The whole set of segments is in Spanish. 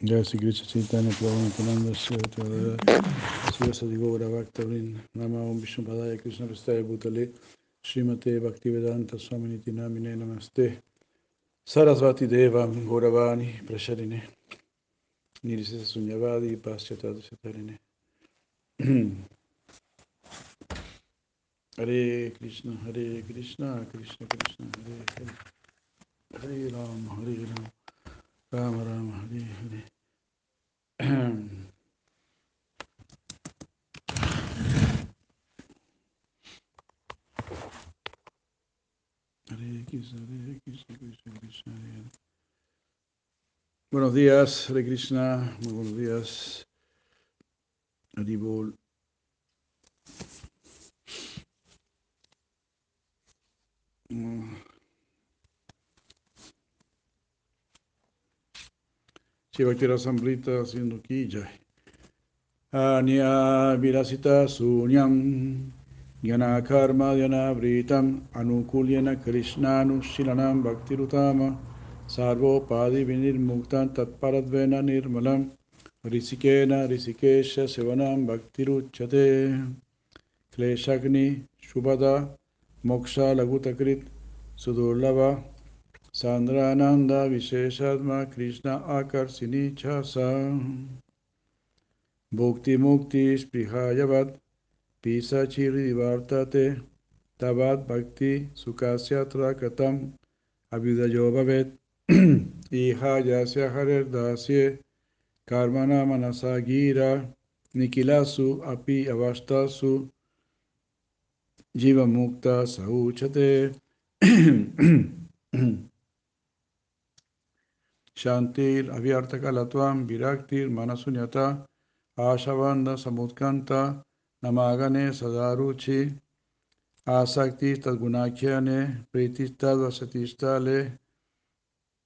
जय श्री कृष्ण चैतन्य प्रभुनंद शिवसदि गौर भक्तवृंद नाम ओम विष्णुपदाय कृष्ण प्रस्ताय भूतले श्रीमते भक्ति वेदांत स्वामी नामिने नमस्ते सरस्वती देवं गौरवाणी प्रसरिणे निर्शेष शून्यवादी पाश्चातादशतरिणे हरे कृष्ण हरे कृष्ण कृष्ण कृष्ण हरे हरे हरे राम हरे राम राम राम हरे Hare Buenos días, Hare Krishna, muy buenos días. Haribol. Mm. Shivaktira Sambrita jai. Anya Virasita Sunyam Yana Karma Yana Vritam Anukulyana Krishnanu Shilanam Bhaktirutama Sarvo Padi Vinir Muktan Tatparadvena Nirmalam Risikena Risikesha Sevanam Bhaktiruchate Kleshagni Shubhada Moksha Lagutakrit Sudurlava सान्द्रानन्द विशेषात्मा कृष्ण आकर्षिणी च सा भुक्तिमुक्तिस्पृहायवत् पीसचिरिवर्तते तवाद्भक्ति सुखास्यत्र कृतम् अभ्युदयो भवेत् इह यस्य हरिर्दास्ये कर्मणा मनसा गीरा निखिलासु अपि अवस्थासु जीवमुक्ता सौचते शांतिर अव्यर्थकलत्वं विरक्तिर्मनशून्यता आशवन्दसमुत्कण्ठा नमागने सदारुचि। आसक्ति तद्गुणाख्याने। प्रीतिस्तद्वसतिस्थले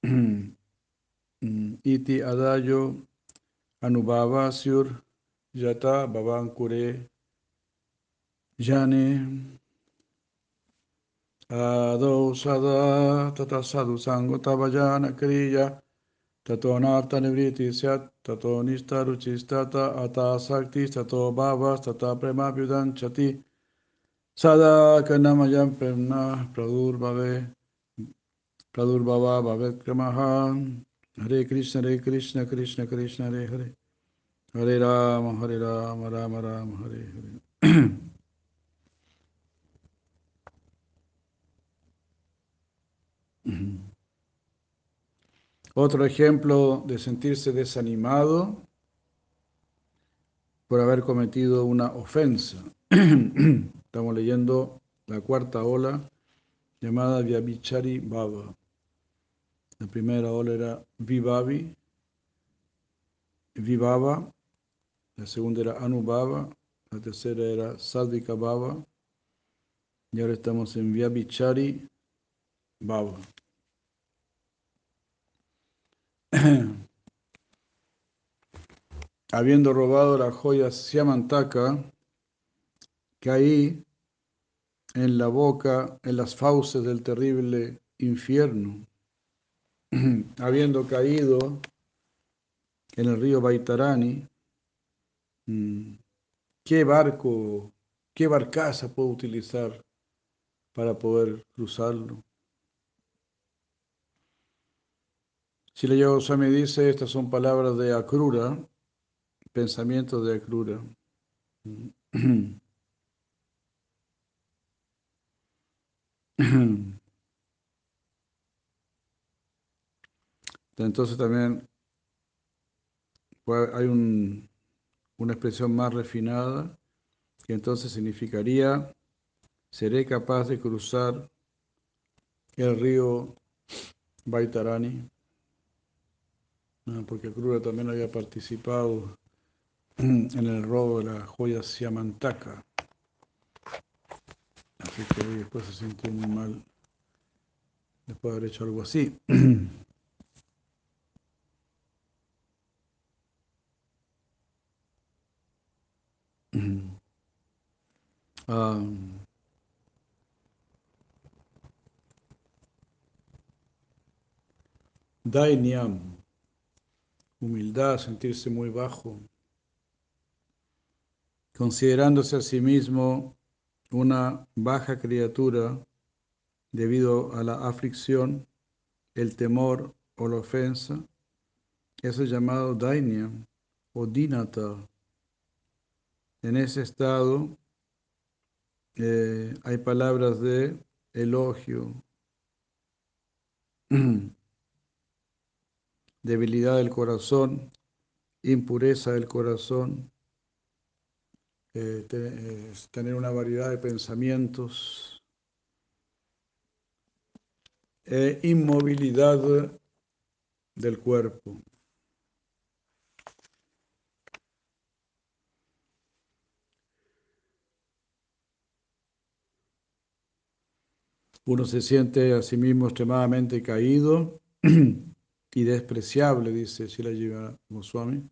इति अदायो। अनुभावास्युर्जता भवाङ्कुरे। जाने। आदौ सदा ततः साधुसाङ्गो तव जानक्रिया तथोनार्थनिवृत्ति स्यात् ततो निष्ठरुचिस्तत अतासक्तिस्ततो भावस्तथा प्रेमाभ्युदञ्छति सदा कन्नमयं प्रेम्णा प्रदुर्भवे प्रदुर्भवा भवेत्क्रमः हरे कृष्ण हरे कृष्ण कृष्ण कृष्ण हरे हरे हरे राम हरे राम राम राम हरे Hare Mm-hmm. Otro ejemplo de sentirse desanimado por haber cometido una ofensa. Estamos leyendo la cuarta ola llamada Vyavichari Baba. La primera ola era Vivavi, Vivava, la segunda era Anubhava, la tercera era Sadvika Baba, y ahora estamos en Vyavichari Baba. Habiendo robado la joya Siamantaka, caí en la boca, en las fauces del terrible infierno. Habiendo caído en el río Baitarani, ¿qué barco, qué barcaza puedo utilizar para poder cruzarlo? Si le me dice, estas son palabras de Akrura, pensamientos de Akrura. Entonces también hay un, una expresión más refinada que entonces significaría, seré capaz de cruzar el río Baitarani porque Krura también había participado en el robo de la joya Siamantaka. Así que después se sintió muy mal después de haber hecho algo así. um, Dainyam, humildad, sentirse muy bajo, considerándose a sí mismo una baja criatura debido a la aflicción, el temor o la ofensa, eso es llamado Dainyam o Dinata. En ese estado eh, hay palabras de elogio, debilidad del corazón, impureza del corazón, eh, tener una variedad de pensamientos, e inmovilidad del cuerpo. Uno se siente a sí mismo extremadamente caído y despreciable, dice Shila Goswami.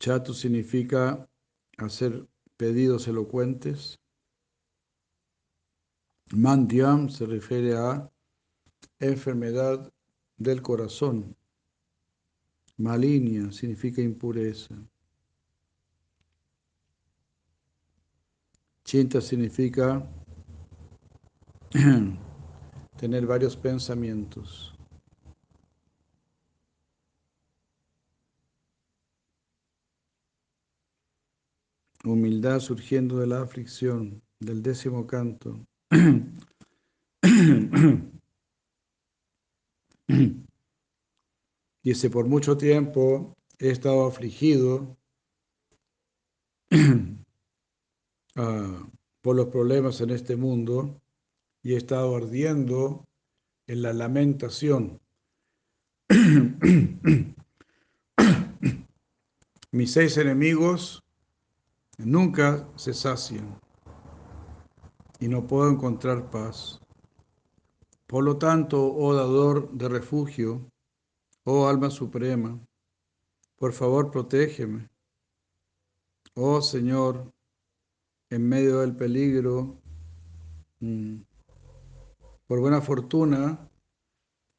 Chatu significa hacer pedidos elocuentes. Mandyam se refiere a enfermedad del corazón. Malinia significa impureza. Chinta significa tener varios pensamientos. Humildad surgiendo de la aflicción del décimo canto. Dice, por mucho tiempo he estado afligido ah, por los problemas en este mundo y he estado ardiendo en la lamentación. Mis seis enemigos nunca se sacian y no puedo encontrar paz. Por lo tanto, oh dador de refugio, oh alma suprema, por favor protégeme. Oh Señor, en medio del peligro, mm, por buena fortuna,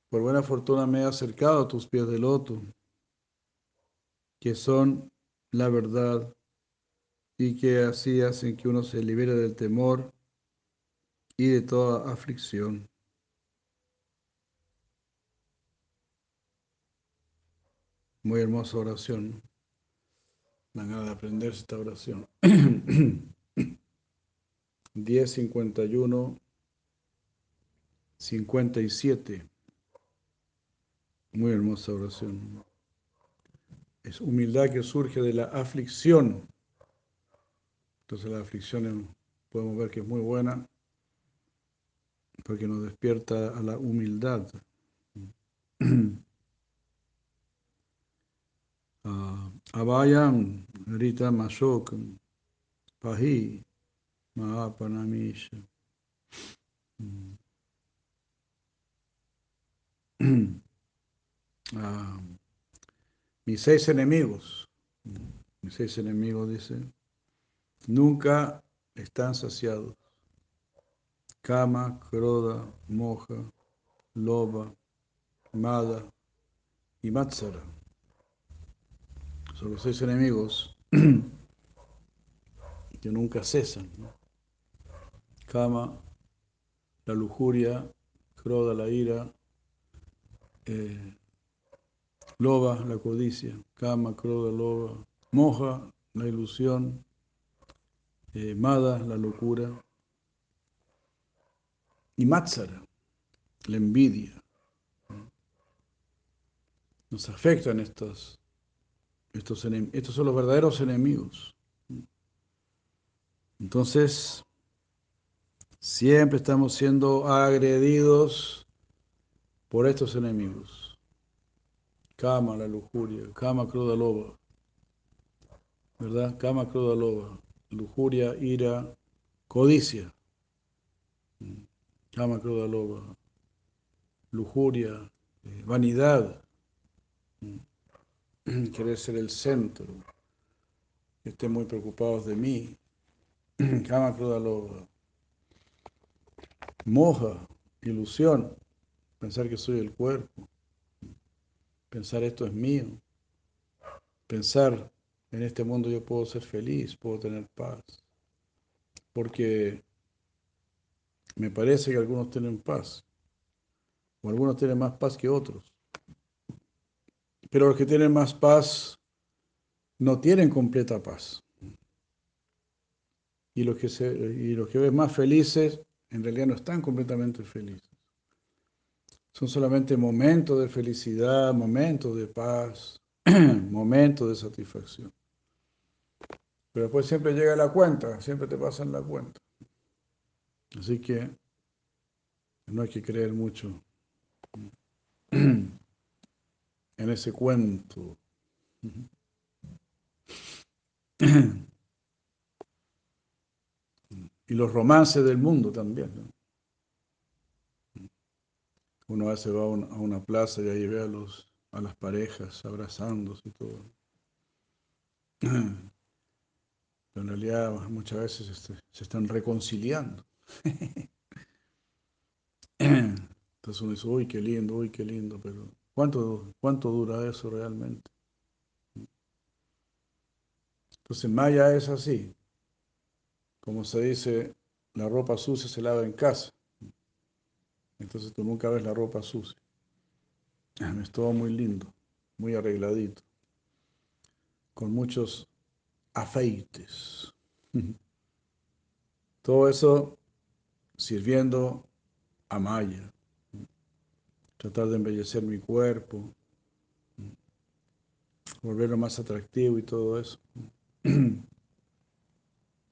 por buena fortuna me he acercado a tus pies de loto, que son la verdad y que así hacen que uno se libere del temor y de toda aflicción. Muy hermosa oración. Ganas de aprender esta oración. 1051 57. Muy hermosa oración. Es humildad que surge de la aflicción. Entonces la aflicción podemos ver que es muy buena porque nos despierta a la humildad. Abayam Rita Mashok Pahi Mahapanamisha. Ah, mis seis enemigos, mis seis enemigos, dice, nunca están saciados. Kama, Kroda, Moja, Loba, Mada y Matsara. Son los seis enemigos que nunca cesan. Kama, la lujuria, Kroda, la ira, eh, loba, la codicia, kama, kroda, loba, moja, la ilusión, eh, mada, la locura, y matsara, la envidia. Nos afectan estos, estos, estos son los verdaderos enemigos. Entonces, Siempre estamos siendo agredidos por estos enemigos. Kama, la lujuria, Kama, cruda loba. ¿Verdad? Kama, cruda loba. Lujuria, ira, codicia. Kama, cruda loba. Lujuria, eh, vanidad. Querer ser el centro. Estén muy preocupados de mí. Kama, cruda loba. Moja, ilusión pensar que soy el cuerpo, pensar esto es mío, pensar en este mundo yo puedo ser feliz, puedo tener paz, porque me parece que algunos tienen paz, o algunos tienen más paz que otros, pero los que tienen más paz no tienen completa paz. Y los que, se, y los que ven más felices en realidad no están completamente felices. Son solamente momentos de felicidad, momentos de paz, momentos de satisfacción. Pero después siempre llega la cuenta, siempre te pasan la cuenta. Así que no hay que creer mucho en ese cuento. Y los romances del mundo también. Uno a veces va a una, plaza y ahí ve a, los, a las parejas abrazándose y todo. En realidad muchas veces este, se están reconciliando. Entonces uno dice, uy, qué lindo, uy, qué lindo, pero ¿cuánto, cuánto dura eso realmente? Entonces Maya es así. Como se dice, la ropa sucia se lava en casa. Entonces tú nunca ves la ropa sucia. Es todo muy lindo, muy arregladito, con muchos afeites. Todo eso sirviendo a Maya. Tratar de embellecer mi cuerpo, volverlo más atractivo y todo eso.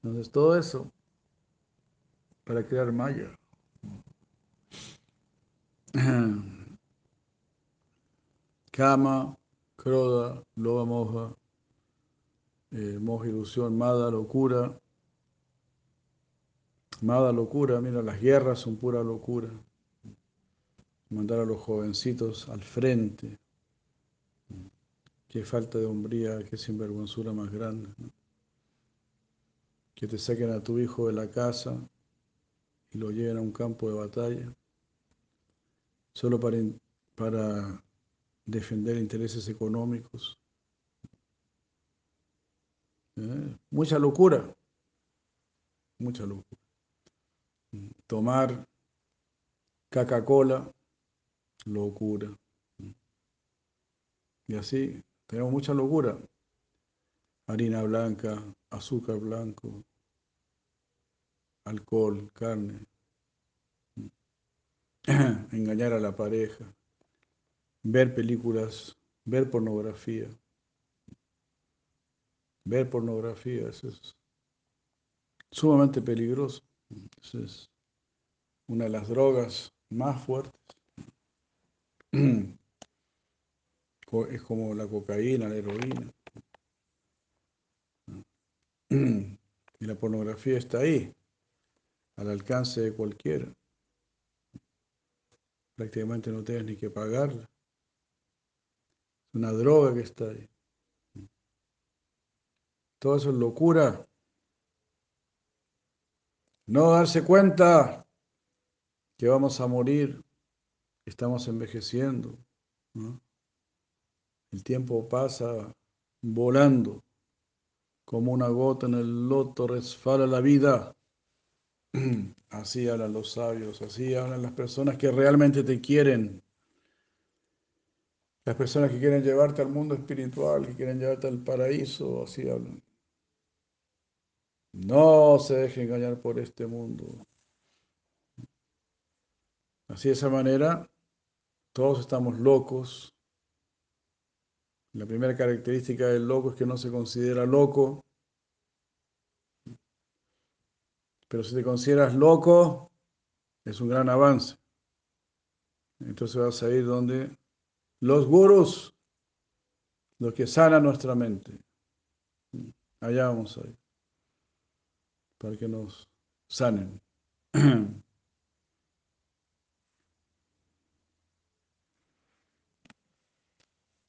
Entonces todo eso para crear Maya. Kama, Kroda, Loba Moja, eh, Moja Ilusión, Mada, Locura. Mada, Locura, mira, las guerras son pura locura. Mandar a los jovencitos al frente. Qué falta de hombría, qué sinvergüenzura más grande. Que te saquen a tu hijo de la casa y lo lleven a un campo de batalla solo para, para defender intereses económicos. ¿Eh? Mucha locura, mucha locura. Tomar Coca-Cola, locura. Y así, tenemos mucha locura. Harina blanca, azúcar blanco, alcohol, carne, engañar a la pareja, ver películas, ver pornografía. Ver pornografía, eso es sumamente peligroso. es una de las drogas más fuertes. Es como la cocaína, la heroína. Y la pornografía está ahí, al alcance de cualquiera prácticamente no tienes ni que pagarla. Es una droga que está ahí. Todo eso es locura. No darse cuenta que vamos a morir, estamos envejeciendo. El tiempo pasa volando, como una gota en el loto resfala la vida. Así hablan los sabios, así hablan las personas que realmente te quieren. Las personas que quieren llevarte al mundo espiritual, que quieren llevarte al paraíso, así hablan. No se deje engañar por este mundo. Así de esa manera, todos estamos locos. La primera característica del loco es que no se considera loco. Pero si te consideras loco, es un gran avance. Entonces vas a ir donde los gurus, los que sanan nuestra mente. Allá vamos a ir. Para que nos sanen.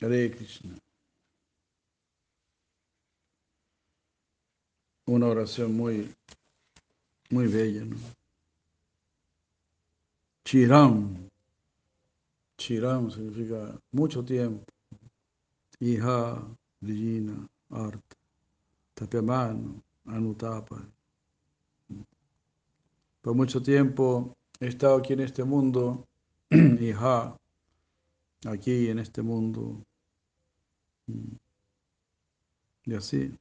Hare Krishna. Una oración muy, muy bella, ¿no? Chiram. Chiram significa mucho tiempo. Hija, Regina, Art, Tapiamano, Anutapa. Por mucho tiempo he estado aquí en este mundo, hija, aquí en este mundo, y así,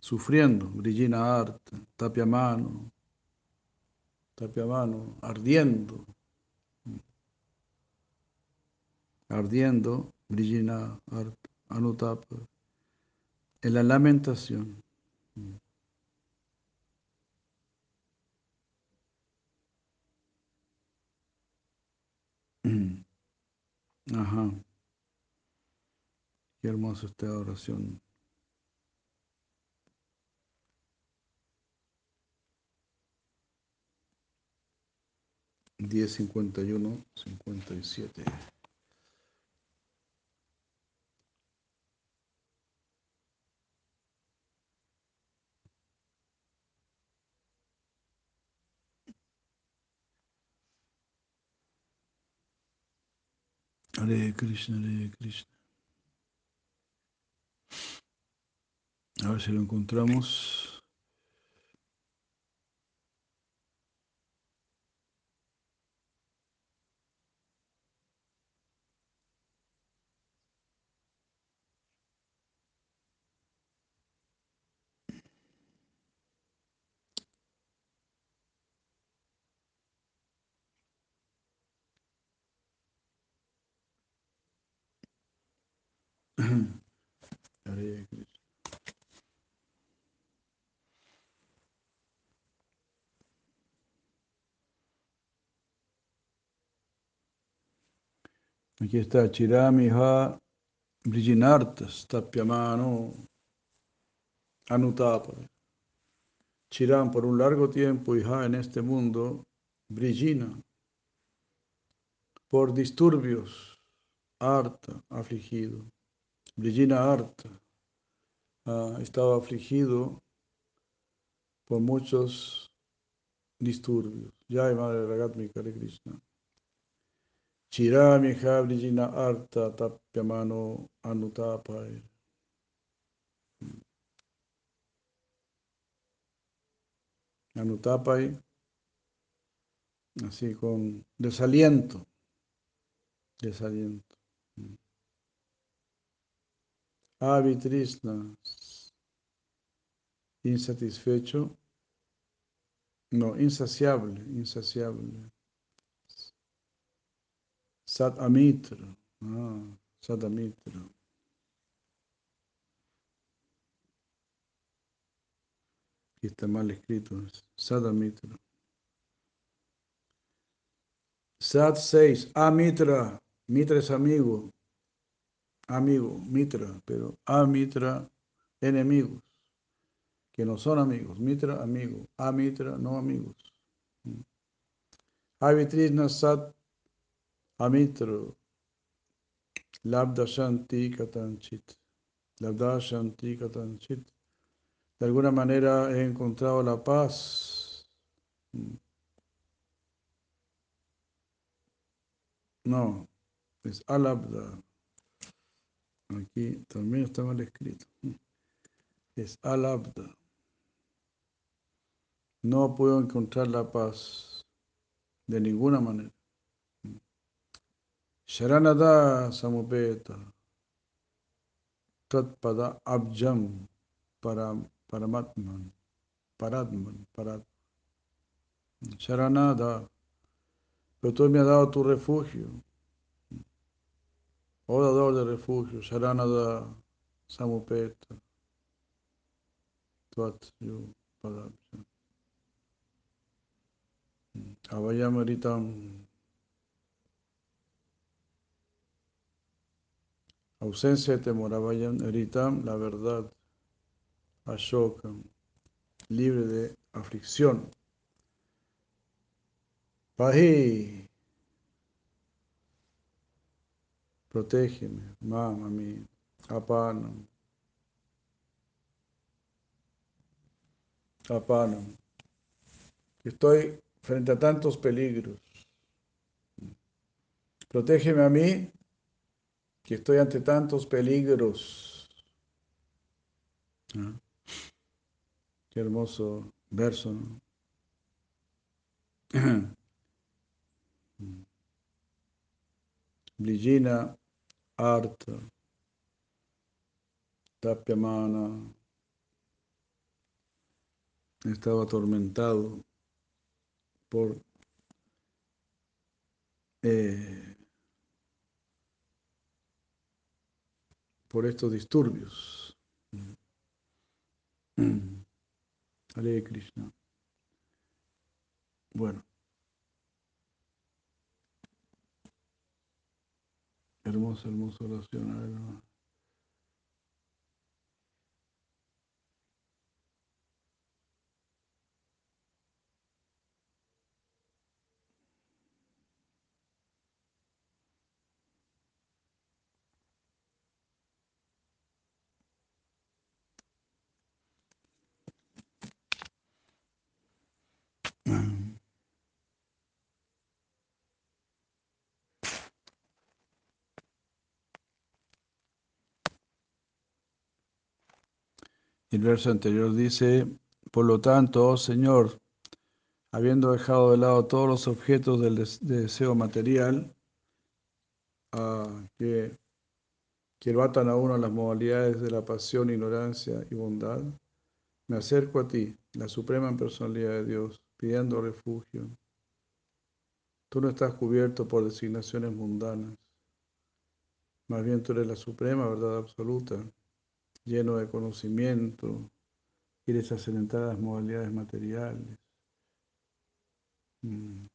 sufriendo, Brillina Art, tapia mano, tapia mano, ardiendo, ardiendo, Brillina Anutapa, en la lamentación. Ajá. Qué hermosa esta oración. Diez cincuenta y uno, cincuenta y siete. Hare Krishna, Hare Krishna. A ver si lo encontramos. Hare Krishna. Aquí está Chiramiha Brijinartas Tapyamano Anutapa. Chiram por un largo tiempo, hija en este mundo, Brijina, por disturbios, harta, afligido. Brijina harta, ah, estaba afligido por muchos disturbios. Ya, Madre Ragatmika de Krishna. Chirami Brijina Arta Tapyamano Anutapai. Anutapai, así con desaliento, desaliento. Avitrisna, insatisfecho, no, insaciable, insaciable. Sat Amitra. Ah, Sat Amitra. Aquí está mal escrito. Sat Amitra. Sat 6. Amitra. Mitra es amigo. Amigo, Mitra, pero Amitra, enemigos. Que no son amigos. Mitra, amigo. Amitra, no amigos. Avitrisna Sat Amitro, Labda Shanti Katanchit, Labda Shanti Katanchit. De alguna manera he encontrado la paz. No, es Alabda. Aquí también está mal escrito. Es Alabda. No puedo encontrar la paz de ninguna manera. Sharanada Samupeta Tatpada Abjam Paramatman Paratman Parat Sharanada Pero tú me has dado tu refugio. Oh de refugio, Sharanada Samupeta Twat Yu Padabjam. Avayam Ritam. Ausencia de temor. Avayam Ritam, la verdad. Ashoka, libre de aflicción. Pahi. Protégeme, mamá mía. Apanam. Apanam. Estoy frente a tantos peligros. Protégeme a mí, que estoy ante tantos peligros. ¿Ah? Qué hermoso verso, ¿no? Arta Tapyamana estaba atormentado por eh, por estos disturbios. Hare Krishna. Bueno. Hermosa, hermosa oración. El verso anterior dice, por lo tanto, oh Señor, habiendo dejado de lado todos los objetos del deseo material, uh, que, que batan a uno las modalidades de la pasión, ignorancia y bondad, me acerco a ti, la suprema personalidad de Dios, pidiendo refugio. Tú no estás cubierto por designaciones mundanas, más bien tú eres la suprema verdad absoluta lleno de conocimiento, quieres hacer entrar las modalidades materiales. Mm.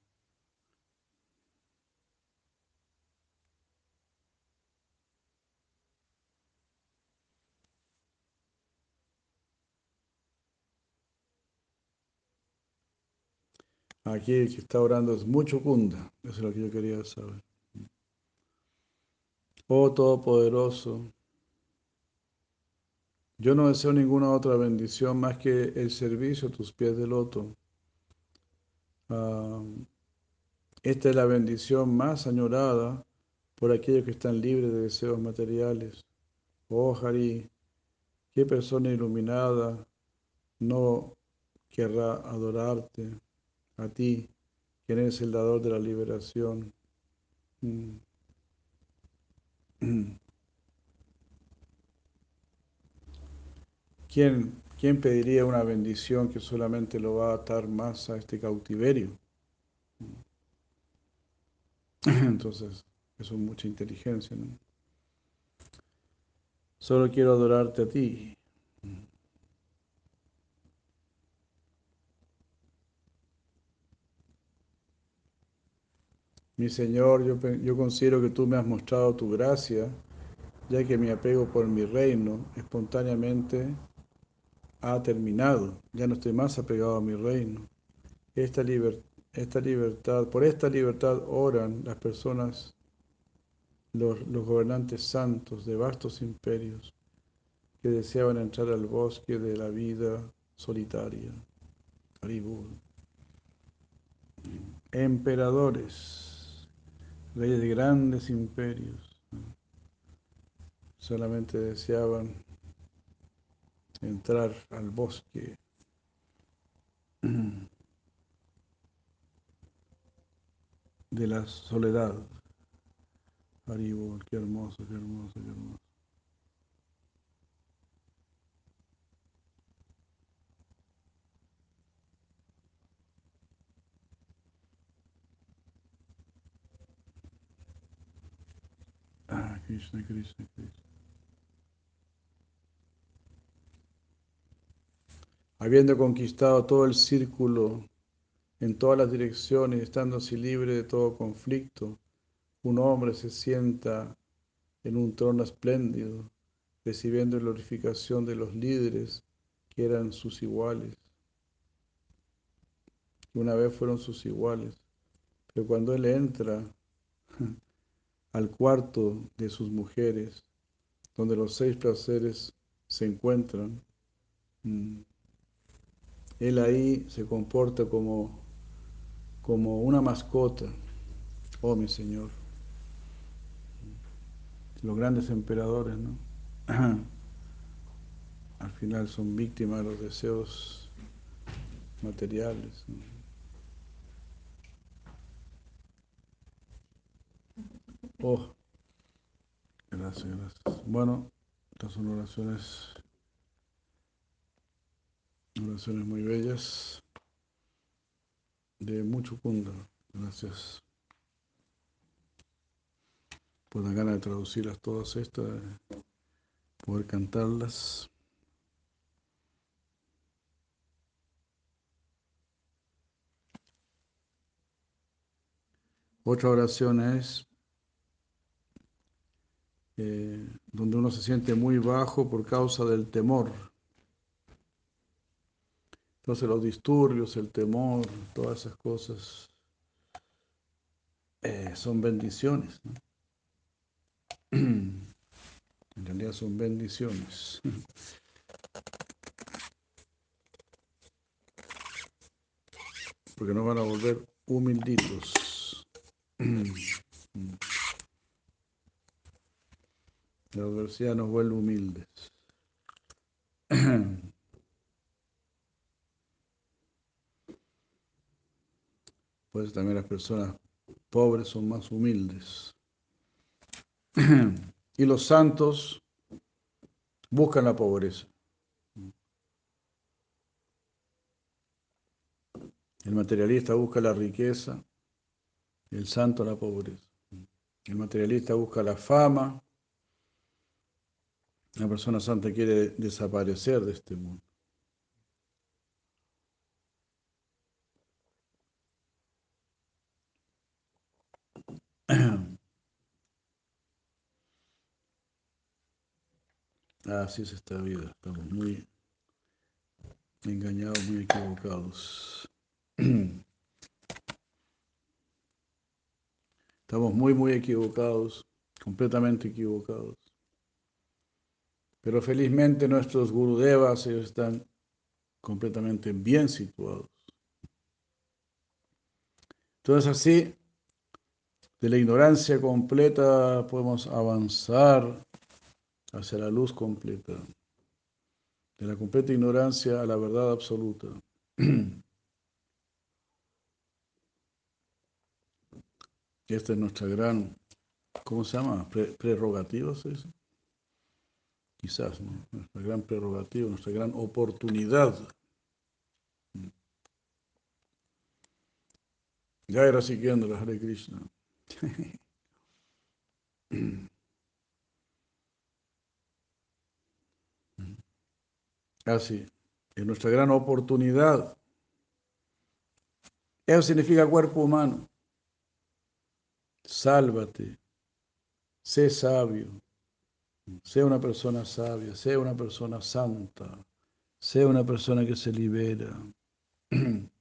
Aquí el que está orando es mucho kunda, eso es lo que yo quería saber. Oh Todopoderoso, yo no deseo ninguna otra bendición más que el servicio a tus pies de loto. esta es la bendición más añorada por aquellos que están libres de deseos materiales. Oh Hari, qué persona iluminada no querrá adorarte a ti, quien es el dador de la liberación. Mm. ¿Quién, ¿Quién pediría una bendición que solamente lo va a atar más a este cautiverio? Entonces, eso es mucha inteligencia. ¿no? Solo quiero adorarte a ti. Mi Señor, yo, yo considero que tú me has mostrado tu gracia, ya que mi apego por mi reino espontáneamente ha terminado, ya no estoy más apegado a mi reino. Esta, libertad, por esta libertad oran las personas, los, gobernantes santos de vastos imperios que deseaban entrar al bosque de la vida solitaria. Emperadores, reyes de grandes imperios, solamente deseaban entrar al bosque. de la soledad. Haribol, qué hermoso, qué hermoso, qué hermoso. Ah, Krishna. Habiendo conquistado todo el círculo en todas las direcciones, estando así libre de todo conflicto, un hombre se sienta en un trono espléndido, recibiendo glorificación de los líderes que eran sus iguales. Una vez fueron sus iguales, pero cuando él entra al cuarto de sus mujeres, donde los seis placeres se encuentran, mm, él ahí se comporta como, como una mascota. Oh, mi Señor. Los grandes emperadores, ¿no? Al final son víctimas de los deseos materiales. Oh, gracias, gracias. Bueno, estas son oraciones Oraciones muy bellas de mucho punto. Gracias por la gana de traducirlas todas estas, poder cantarlas. Otra oración es eh, donde uno se siente muy bajo por causa del temor. Entonces los disturbios, el temor, todas esas cosas eh, son bendiciones. En realidad son bendiciones. Porque nos van a volver humilditos. La adversidad nos vuelve humildes. Pues también las personas pobres son más humildes. y los santos buscan la pobreza. El materialista busca la riqueza, el santo la pobreza. El materialista busca la fama, la persona santa quiere desaparecer de este mundo. Así es esta vida, estamos muy engañados, muy equivocados. Estamos muy, muy equivocados, completamente equivocados. Pero felizmente nuestros gurudevas están completamente bien situados. Entonces así de la ignorancia completa podemos avanzar hacia la luz completa, de la completa ignorancia a la verdad absoluta. Esta es nuestra gran, ¿cómo se llama? prerrogativa, ¿sí? Quizás, ¿no? Nuestra gran prerrogativa, nuestra gran oportunidad. Ya era siguiendo la Hare Krishna. Así, es nuestra gran oportunidad. Eso significa cuerpo humano. Sálvate, sé sabio, sé una persona sabia, sé una persona santa, sé una persona que se libera.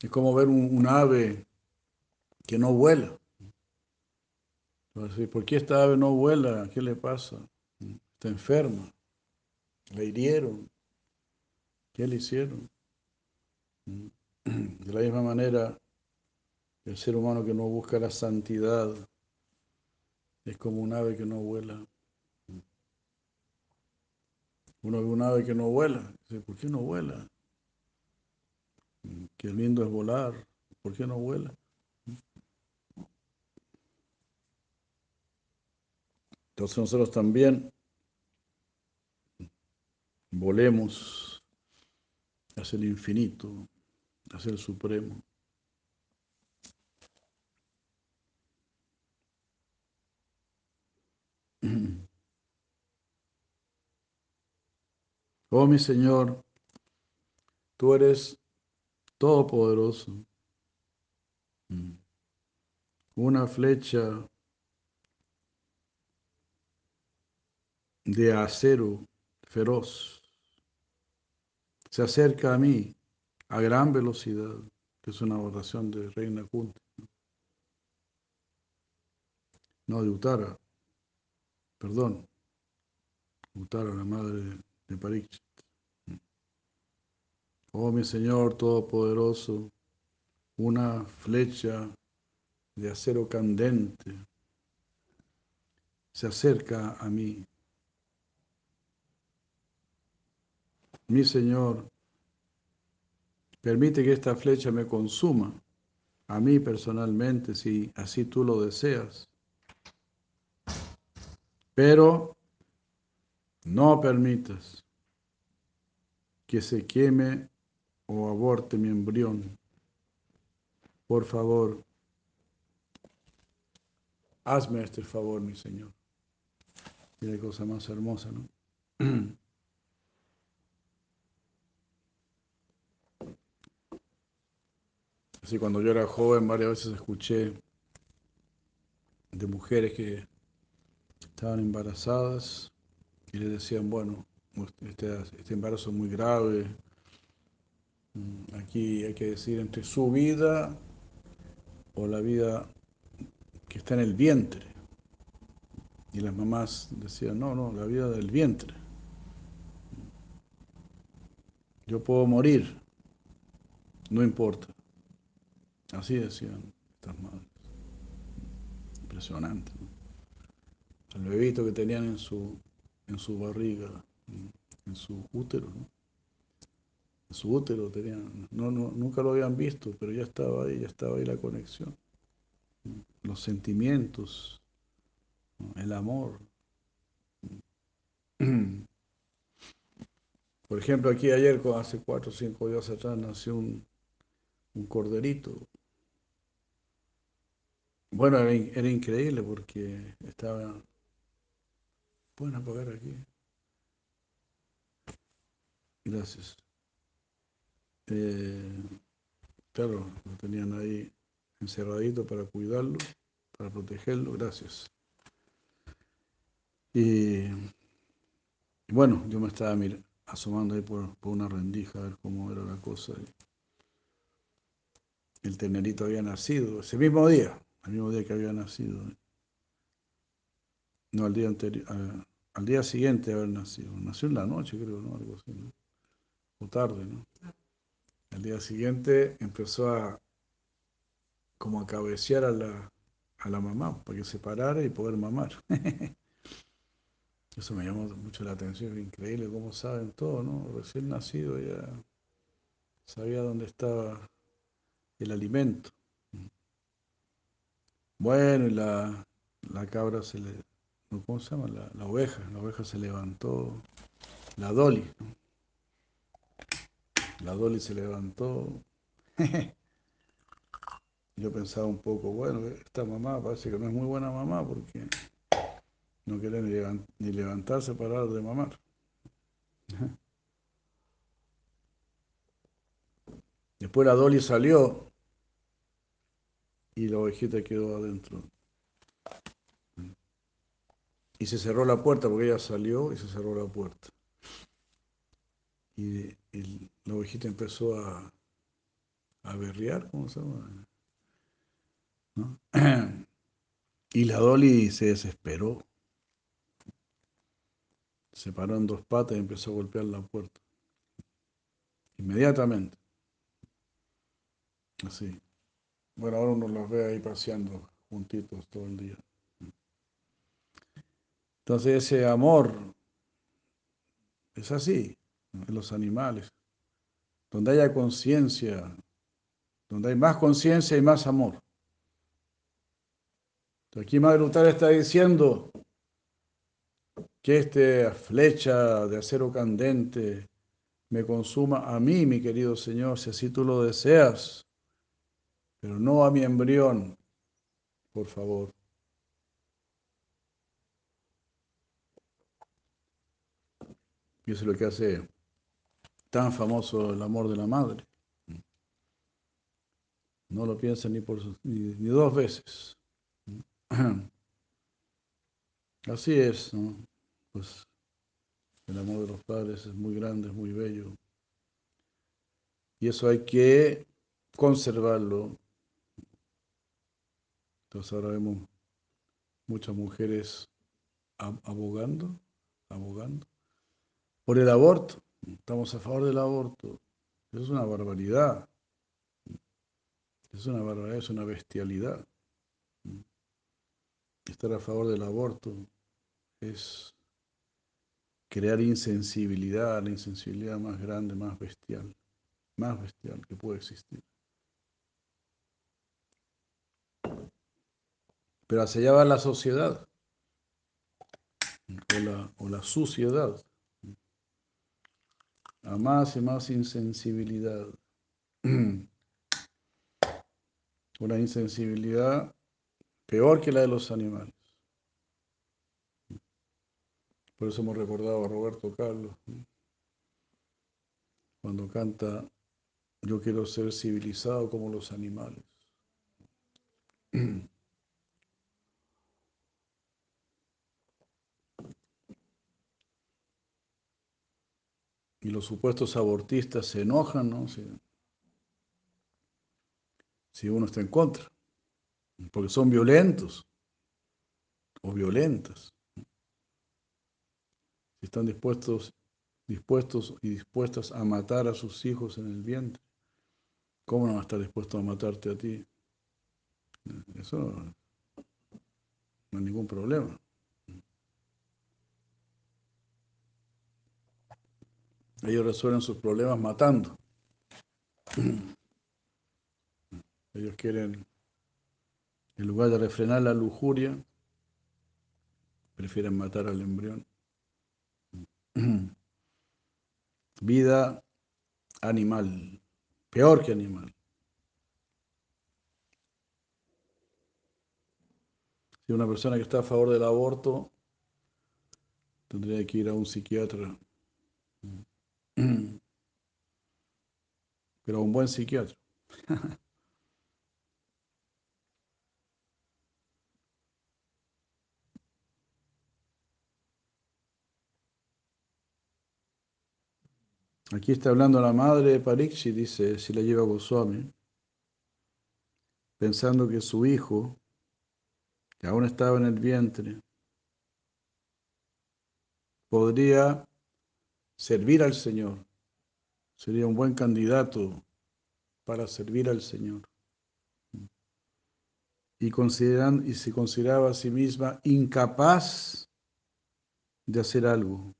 Es como ver un, ave que no vuela. ¿Por qué esta ave no vuela? ¿Qué le pasa? Está enferma. La hirieron. ¿Qué le hicieron? De la misma manera, el ser humano que no busca la santidad es como un ave que no vuela. Uno ve un ave que no vuela. Dice, ¿por qué no vuela? Qué lindo es volar. ¿Por qué no vuela? Entonces nosotros también volemos hacia el infinito, hacia el supremo. Oh mi Señor, tú eres todopoderoso. Mm. Una flecha de acero feroz se acerca a mí a gran velocidad, que es una oración de Reina Kunti. No, de Utara, perdón, Utara, la madre de Pariksit. Oh mi Señor Todopoderoso, una flecha de acero candente se acerca a mí. Mi Señor, permite que esta flecha me consuma, a mí personalmente, si así tú lo deseas. Pero no permitas que se queme o aborte mi embrión. Por favor, hazme este favor, mi Señor. Qué cosa más hermosa, ¿no? Así cuando yo era joven varias veces escuché de mujeres que estaban embarazadas y le decían, bueno, este, este embarazo es muy grave, aquí hay que decir entre su vida o la vida que está en el vientre. Y las mamás decían, no, no, la vida del vientre. Yo puedo morir, no importa. Así decían estas madres. Impresionante. El bebito que tenían en su, en su barriga, en su útero, ¿no? Su útero tenían, no, no, nunca lo habían visto, pero ya estaba ahí, ya estaba ahí la conexión. Los sentimientos, el amor. Por ejemplo, aquí ayer, hace cuatro o cinco días atrás, nació un, un corderito. Bueno, era, era increíble porque estaba Pueden apagar aquí. Gracias. Eh, claro, lo tenían ahí encerradito para cuidarlo, para protegerlo. Gracias. Y, bueno, yo me estaba asomando ahí por, una rendija a ver cómo era la cosa. El tenerito había nacido ese mismo día, el mismo día que había nacido. No, al día anterior, al día siguiente de haber nacido. Nació en la noche, creo, ¿no? Algo así, ¿no? O tarde, ¿no? Al día siguiente empezó a como a cabecear a la, a la mamá para que se parara y poder mamar. Eso me llamó mucho la atención, es increíble cómo saben todo, ¿no? Recién nacido ya sabía dónde estaba el alimento. Bueno, y la, la cabra se le ¿cómo se llama? La, oveja, la oveja se levantó, la Dolly, la Dolly se levantó. Yo pensaba un poco, bueno, esta mamá parece que no es muy buena mamá porque no quiere ni, levantarse para dar de mamar. Después la Dolly salió y la ovejita quedó adentro. Y se cerró la puerta porque ella salió y se cerró la puerta. Y, la ovejita empezó a, a berrear, ¿cómo se llama? Y la Dolly se desesperó. Se paró en dos patas y empezó a golpear la puerta. Inmediatamente. Así. Bueno, ahora uno los ve ahí paseando juntitos todo el día. Entonces ese amor es así en los animales. Donde haya conciencia, donde hay más conciencia y más amor. Aquí Madre Luther está diciendo que esta flecha de acero candente me consuma a mí, mi querido Señor, si así tú lo deseas, pero no a mi embrión, por favor. Y eso es lo que hace tan famoso el amor de la madre. No lo piensa ni, por, ni, ni dos veces. Así es, ¿no? Pues el amor de los padres es muy grande, es muy bello. Y eso hay que conservarlo. Entonces ahora vemos muchas mujeres abogando, abogando por el aborto. Estamos a favor del aborto. Eso es una barbaridad. Es una barbaridad, es una bestialidad. Estar a favor del aborto es crear insensibilidad, la insensibilidad más grande, más bestial, más bestial que puede existir. Pero hacia allá va la sociedad o la, o la suciedad, a más y más insensibilidad. Una insensibilidad peor que la de los animales. Por eso hemos recordado a Roberto Carlos, cuando canta, yo quiero ser civilizado como los animales. Y los supuestos abortistas se enojan, ¿no? Si, si uno está en contra, porque son violentos o violentas están dispuestos, dispuestos y dispuestas a matar a sus hijos en el vientre, ¿cómo no van a estar dispuestos a matarte a ti? Eso no, hay ningún problema. Ellos resuelven sus problemas matando. Ellos quieren, en lugar de refrenar la lujuria, prefieren matar al embrión. Vida animal, peor que animal. Si una persona que está a favor del aborto tendría que ir a un psiquiatra, pero a un buen psiquiatra. Aquí está hablando la madre de Parikshi, dice, si la lleva Goswami, pensando que su hijo, que aún estaba en el vientre, podría servir al Señor, sería un buen candidato para servir al Señor. Y, consideran, y se consideraba a sí misma incapaz de hacer algo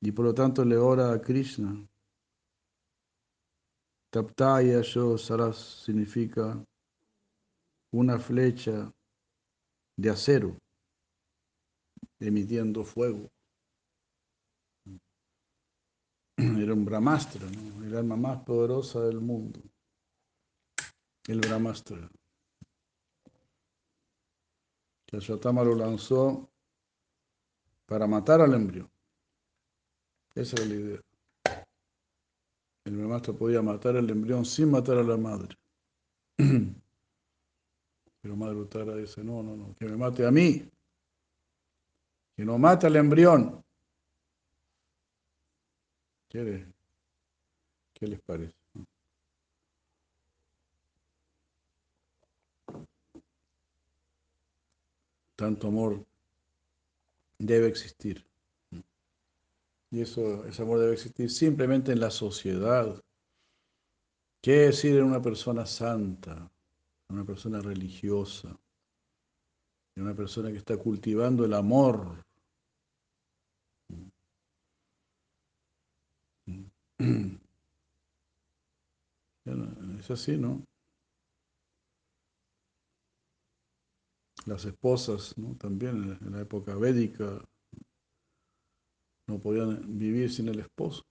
y por lo tanto le ora a Krishna. Taptaya Yo Saras significa una flecha de acero emitiendo fuego. Era un Brahmastra, el alma más poderosa del mundo. El Brahmastra. Que lo lanzó para matar al embrión. Esa era la idea. El maestro podía matar al embrión sin matar a la madre. Pero Madre Utara dice, no, no, no, que me mate a mí. Que no mate al embrión. ¿Qué, ¿Qué les parece? Tanto amor debe existir. Y eso, ese amor debe existir simplemente en la sociedad. ¿Qué decir en una persona santa, una persona religiosa, una persona que está cultivando el amor? Es así, ¿no? Las esposas, ¿no? También en la época védica, no podían vivir sin el esposo.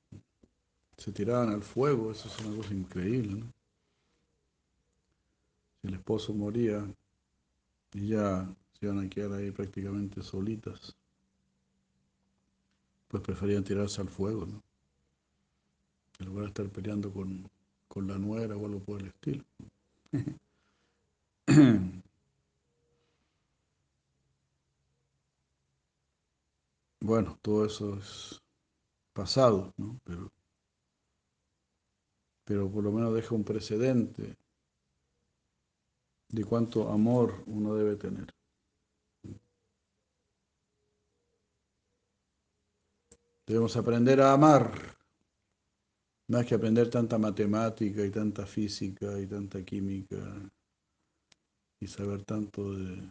Se tiraban al fuego, eso es una cosa increíble. ¿no? Si el esposo moría y ya se iban a quedar ahí prácticamente solitas, pues preferían tirarse al fuego. ¿no? En lugar de estar peleando con, con la nuera o algo por el estilo. Bueno, todo eso es pasado, ¿no? Pero, pero por lo menos deja un precedente de cuánto amor uno debe tener. Debemos aprender a amar, más que aprender tanta matemática y tanta física y tanta química y saber tanto de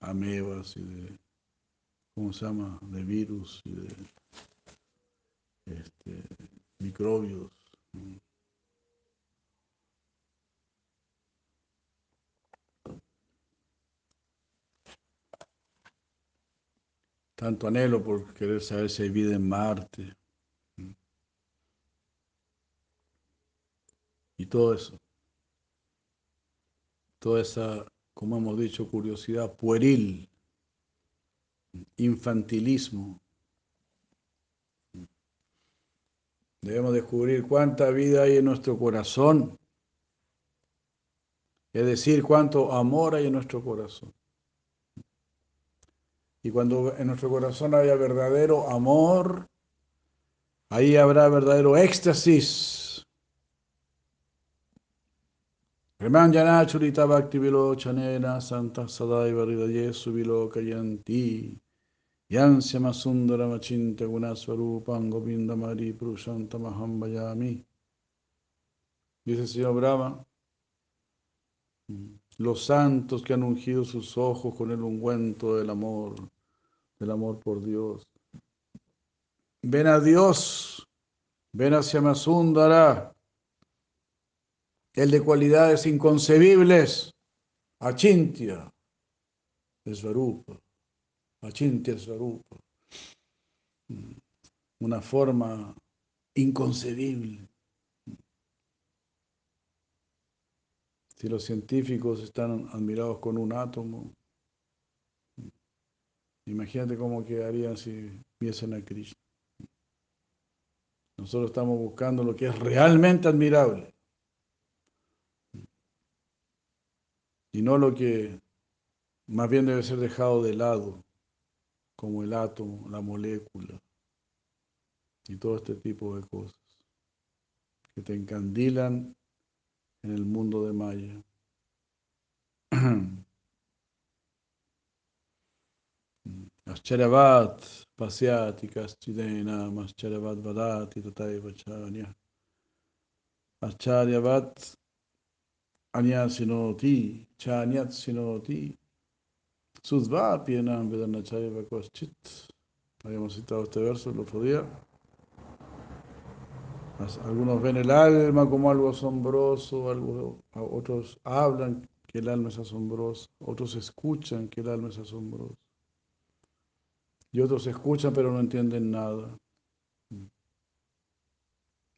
amebas y de, ¿cómo se llama?, de virus y de este, microbios. tanto anhelo por querer saber si hay vida en Marte. Todo eso. Toda esa, como hemos dicho, curiosidad pueril, infantilismo. Debemos descubrir cuánta vida hay en nuestro corazón. Es decir, cuánto amor hay en nuestro corazón. Y cuando en nuestro corazón haya verdadero amor, ahí habrá verdadero éxtasis. Remanjana churita bhakti vilo chanena santa sadaiva hridaye subilo kayanti yansyama sundara machinta gunaswarupam govindamari prushantamaham vayami. Dice el señor Brahma, los santos que han ungido sus ojos con el ungüento del amor, del amor por Dios. Ven a Dios, ven hacia Masundara, el de cualidades inconcebibles, Achintya, Svarupa, Achintya Svarupa, una forma inconcebible. Si los científicos están admirados con un átomo, imagínate cómo quedarían si viesen a Krishna. Nosotros estamos buscando lo que es realmente admirable. Y no lo que más bien debe ser dejado de lado, como el átomo, la molécula y todo este tipo de cosas que te encandilan en el mundo de Maya. Vadati anyat sinoti, chanyat sinoti. Sudvapienam vedanachayva koschit. Habíamos citado este verso el otro día. Algunos ven el alma como algo asombroso, otros hablan que el alma es asombrosa, otros escuchan que el alma es asombrosa. Y otros escuchan pero no entienden nada.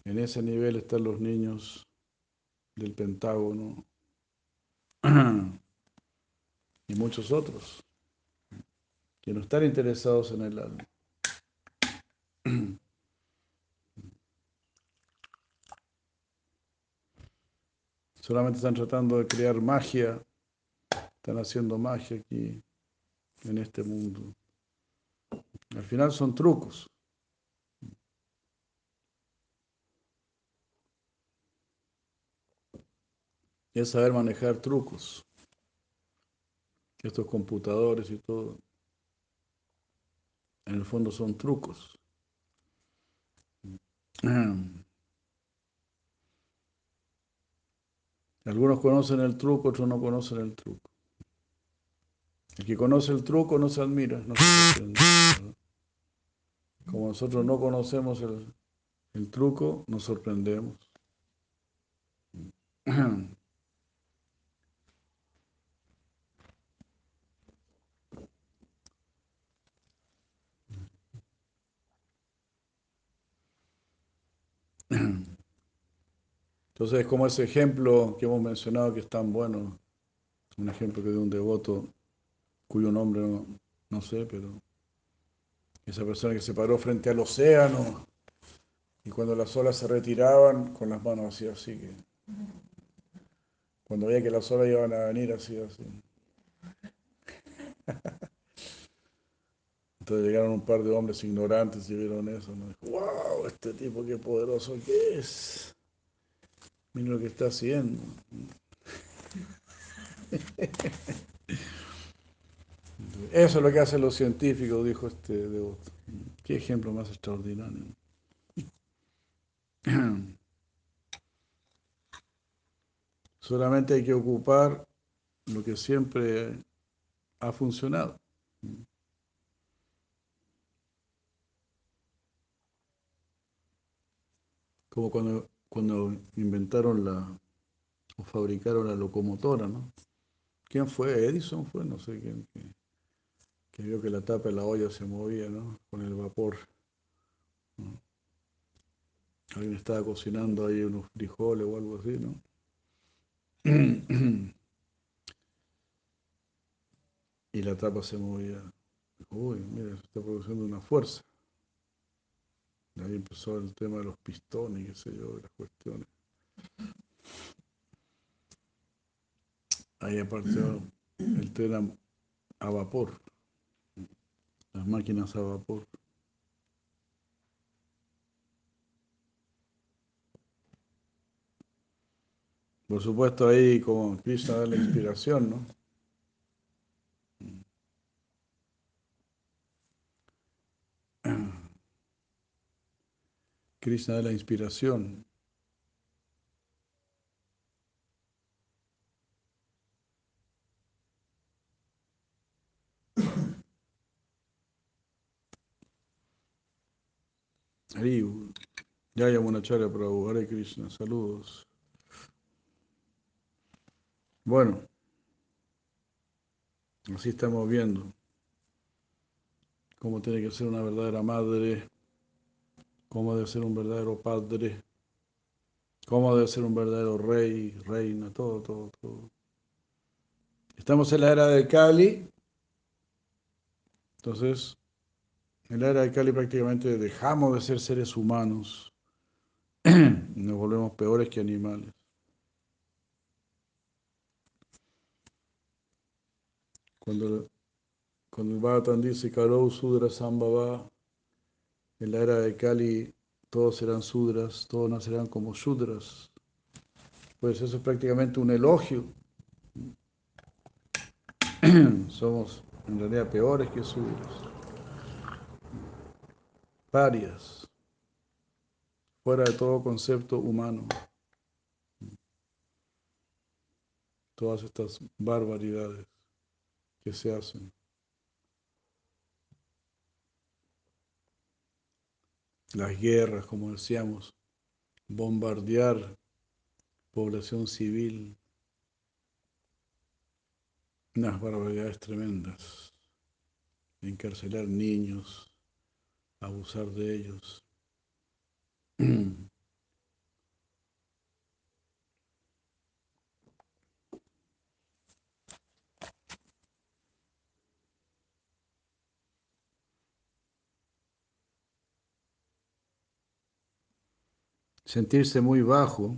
En ese nivel están los niños del Pentágono y muchos otros que no están interesados en el alma. Solamente están tratando de crear magia, están haciendo magia aquí en este mundo. Al final son trucos. Es saber manejar trucos. Estos computadores y todo, en el fondo son trucos. Algunos conocen el truco, otros no conocen el truco. El que conoce el truco no se admira, no se Como nosotros no conocemos el, el truco, nos sorprendemos. Entonces, como ese ejemplo que hemos mencionado que es tan bueno, un ejemplo que de un devoto cuyo nombre no, sé, pero esa persona que se paró frente al océano Y cuando las olas se retiraban, con las manos así, así que. Cuando veía que las olas iban a venir así, así. Entonces llegaron un par de hombres ignorantes y vieron eso. ¿no? ¡Wow! Este tipo qué poderoso que es. Mira lo que está haciendo. Eso es lo que hacen los científicos, dijo este devoto. Qué ejemplo más extraordinario. Solamente hay que ocupar lo que siempre ha funcionado. Como cuando, cuando inventaron la, o fabricaron la locomotora, ¿no? ¿Quién fue? Edison fue, no sé quién, que, vio que la tapa de la olla se movía, ¿no? Con el vapor. Alguien estaba cocinando ahí unos frijoles o algo así, ¿no? y la tapa se movía. Uy, mira, se está produciendo una fuerza. Ahí empezó el tema de los pistones, qué sé yo, de las cuestiones. Ahí apareció el tren a, a vapor, las máquinas a vapor. Por supuesto, ahí como Krishna da la inspiración, ¿no? Krishna da la inspiración. Hari, Jaya Monacharya Prabhu, Hare Krishna, saludos. Bueno, así estamos viendo cómo tiene que ser una verdadera madre, cómo debe ser un verdadero padre, cómo debe ser un verdadero rey, reina, todo, todo, todo. Estamos en la era de Cali, entonces en la era de Cali prácticamente dejamos de ser seres humanos, nos volvemos peores que animales. Cuando, cuando el Bhattan dice Karou Sudra Sambhava, en la era de Kali todos serán sudras, todos nacerán como sudras. Pues eso es prácticamente un elogio. Somos en realidad peores que sudras. Parias. Fuera de todo concepto humano. Todas estas barbaridades que se hacen. Las guerras, como decíamos, bombardear población civil, unas barbaridades tremendas, encarcelar niños, abusar de ellos. sentirse muy bajo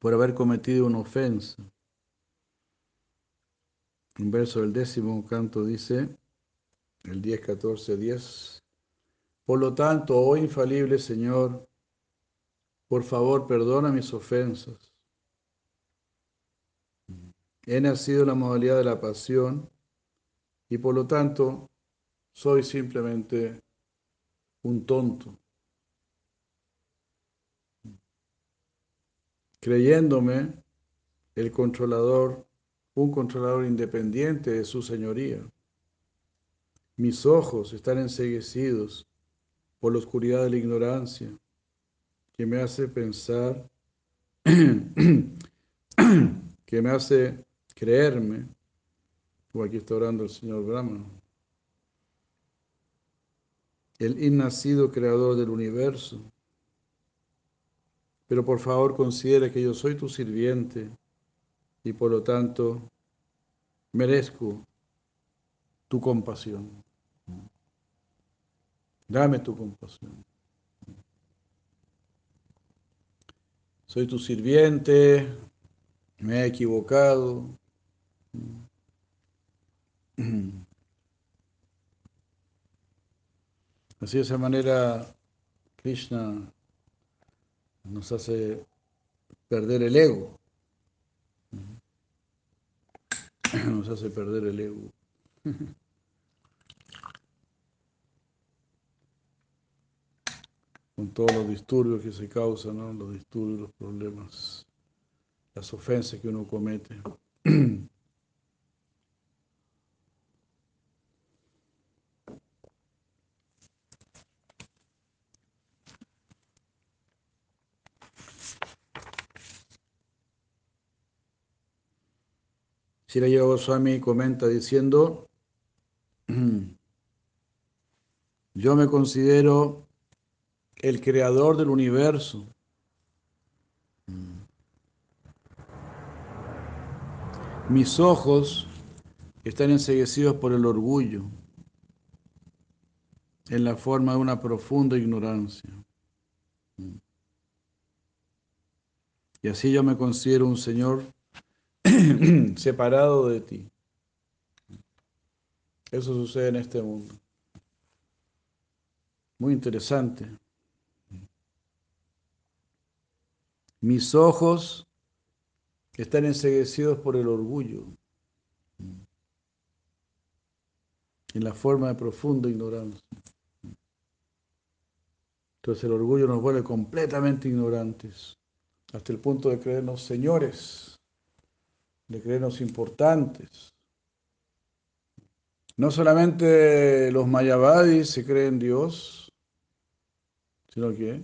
por haber cometido una ofensa. Un verso del décimo canto dice, el 10, 14, 10, por lo tanto, oh infalible Señor, por favor perdona mis ofensas. He nacido en la modalidad de la pasión y por lo tanto soy simplemente un tonto. Creyéndome el controlador, un controlador independiente de su señoría. Mis ojos están enseguecidos por la oscuridad de la ignorancia, que me hace pensar, que me hace creerme, o aquí está orando el señor Brahma, el innacido creador del universo, pero por favor considera que yo soy tu sirviente y por lo tanto merezco tu compasión. Dame tu compasión. Soy tu sirviente, me he equivocado. Así de esa manera, Krishna nos hace perder el ego. Nos hace perder el ego. Con todos los disturbios que se causan, ¿no? los disturbios, los problemas, las ofensas que uno comete. Sira Goswami comenta diciendo, yo me considero el creador del universo. Mis ojos están enseguecidos por el orgullo, en la forma de una profunda ignorancia. Y así yo me considero un Señor separado de ti. Eso sucede en este mundo. Muy interesante. Mis ojos están enseguecidos por el orgullo, en la forma de profunda ignorancia. Entonces el orgullo nos vuelve completamente ignorantes, hasta el punto de creernos señores, de creernos importantes. No solamente los mayavadis se creen Dios, sino que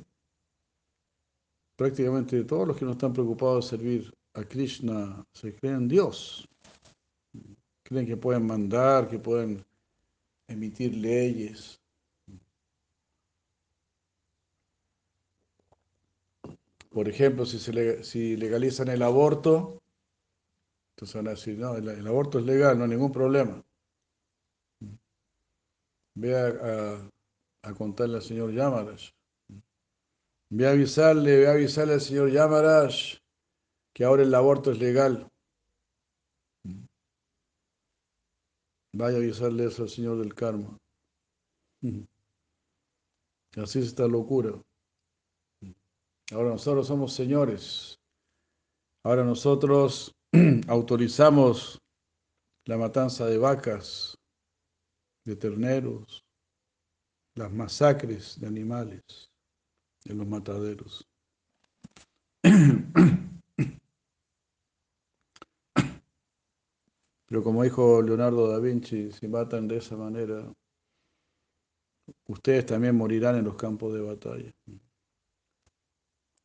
prácticamente todos los que no están preocupados de servir a Krishna se creen Dios. Creen que pueden mandar, que pueden emitir leyes. Por ejemplo, si, se si legalizan el aborto, entonces van a decir, no, el, aborto es legal, no hay ningún problema. Ve a, a contarle al señor Yamaraj. Ve a avisarle, ve a avisarle al señor Yamaraj que ahora el aborto es legal. Vaya a avisarle eso al señor del karma. Así es esta locura. Ahora nosotros somos señores. Ahora nosotros autorizamos la matanza de vacas, de terneros, las masacres de animales en los mataderos. Pero como dijo Leonardo da Vinci, si matan de esa manera, ustedes también morirán en los campos de batalla,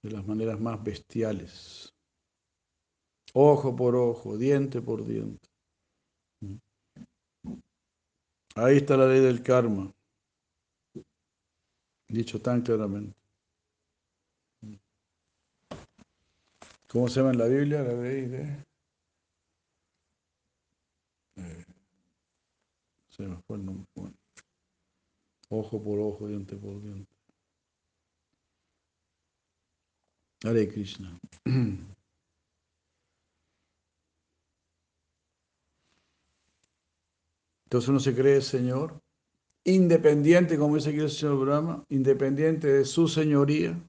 de las maneras más bestiales, ojo por ojo, diente por diente. Ahí está la ley del karma, dicho tan claramente. ¿Cómo se llama en la Biblia la ley de? Eh, se me fue el nombre. Ojo por ojo, diente por diente. Hare Krishna. Entonces uno se cree Señor, independiente, como dice aquí el señor Brahma, independiente de su señoría,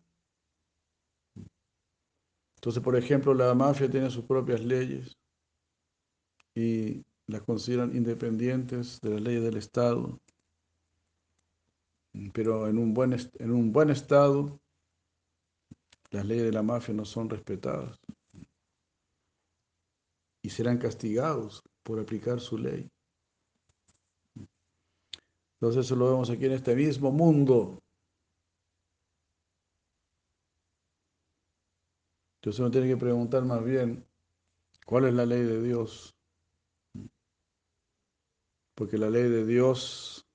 entonces, por ejemplo, la mafia tiene sus propias leyes y las consideran independientes de las leyes del Estado. Pero en un buen, en un buen Estado, las leyes de la mafia no son respetadas y serán castigados por aplicar su ley. Entonces eso lo vemos aquí en este mismo mundo. Entonces uno tiene que preguntar más bien, ¿cuál es la ley de Dios? Porque la ley de Dios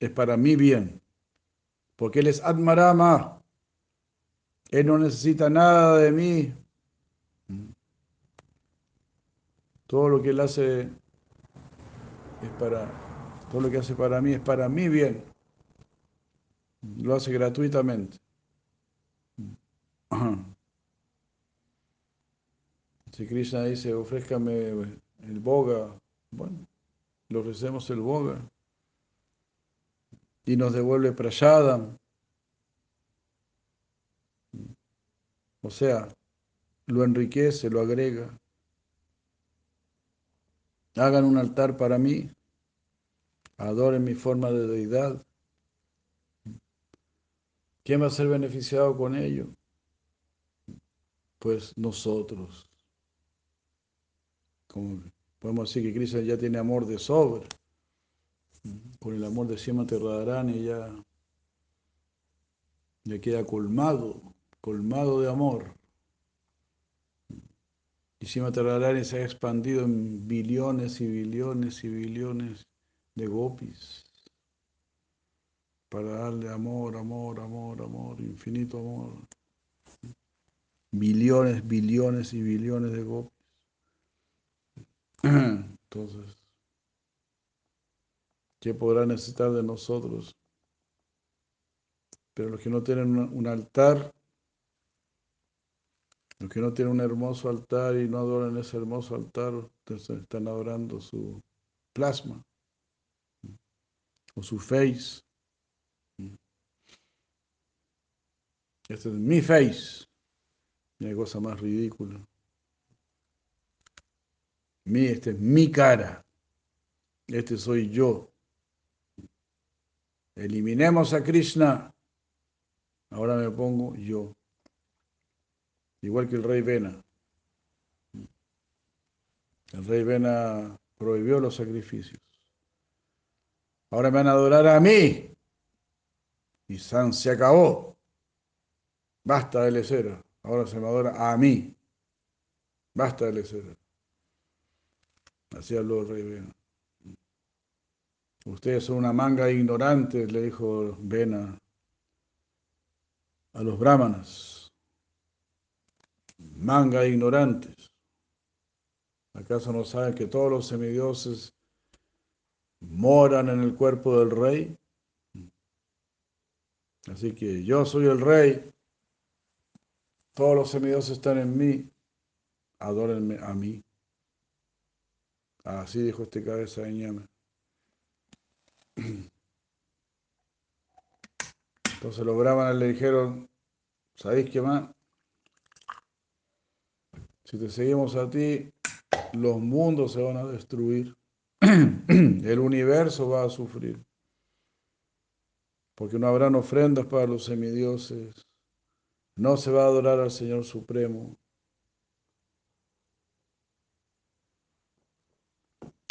es para mi bien, porque Él es Atmarama, Él no necesita nada de mí. Todo lo que Él hace es para, todo lo que hace para mí es para mi bien. Lo hace gratuitamente. Si Krishna dice, ofrézcame el boga, bueno, le ofrecemos el boga y nos devuelve prayadam. O sea, lo enriquece, lo agrega. Hagan un altar para mí, adoren mi forma de deidad. ¿Quién va a ser beneficiado con ello? Pues nosotros. Como podemos decir que Cristo ya tiene amor de sobra. Con el amor de Srimati Radharani ya, ya queda colmado, colmado de amor. Y Srimati Radharani se ha expandido en billones y billones y billones de gopis para darle amor, amor, amor, amor, infinito amor. Billones, billones y billones de gopis. Entonces, ¿qué podrá necesitar de nosotros? Pero los que no tienen un altar, los que no tienen un hermoso altar y no adoran ese hermoso altar, están adorando su plasma o su face. Este es mi face. Hay cosa más ridícula. Mi, este es mi cara. Este soy yo. Eliminemos a Krishna. Ahora me pongo yo. Igual que el rey Vena. El rey Vena prohibió los sacrificios. Ahora me van a adorar a mí. Y San se acabó. Basta de lecera. Ahora se me adora a mí. Basta de lecera. Así habló el rey Vena. Ustedes son una manga de ignorantes, le dijo Vena a los brahmanas. Manga ignorantes. ¿Acaso no saben que todos los semidioses moran en el cuerpo del rey? Así que yo soy el rey, todos los semidioses están en mí, adórenme a mí. Así dijo este cabeza de ñame. Entonces los brahmanas le dijeron, ¿sabéis qué más? Si te seguimos a ti, los mundos se van a destruir. El universo va a sufrir. Porque no habrán ofrendas para los semidioses. No se va a adorar al Señor Supremo.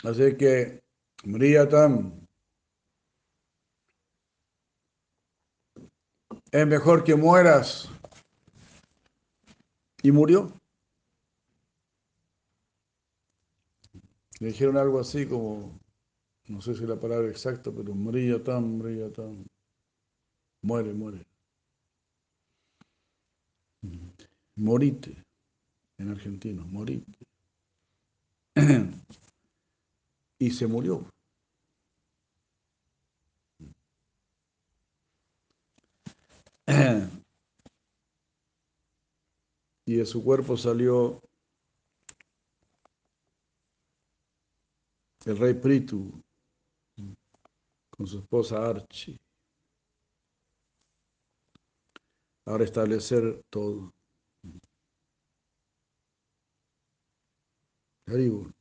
Así que, Mriyatam, es mejor que mueras. Y murió. Le dijeron algo así como, no sé si la palabra exacta, pero Mriyatam, Mriyatam. Muere, muere. Morite, en argentino, morite. y se murió. Y de su cuerpo salió el rey Pritu con su esposa Archie. Ahora establecer todo. Haribur.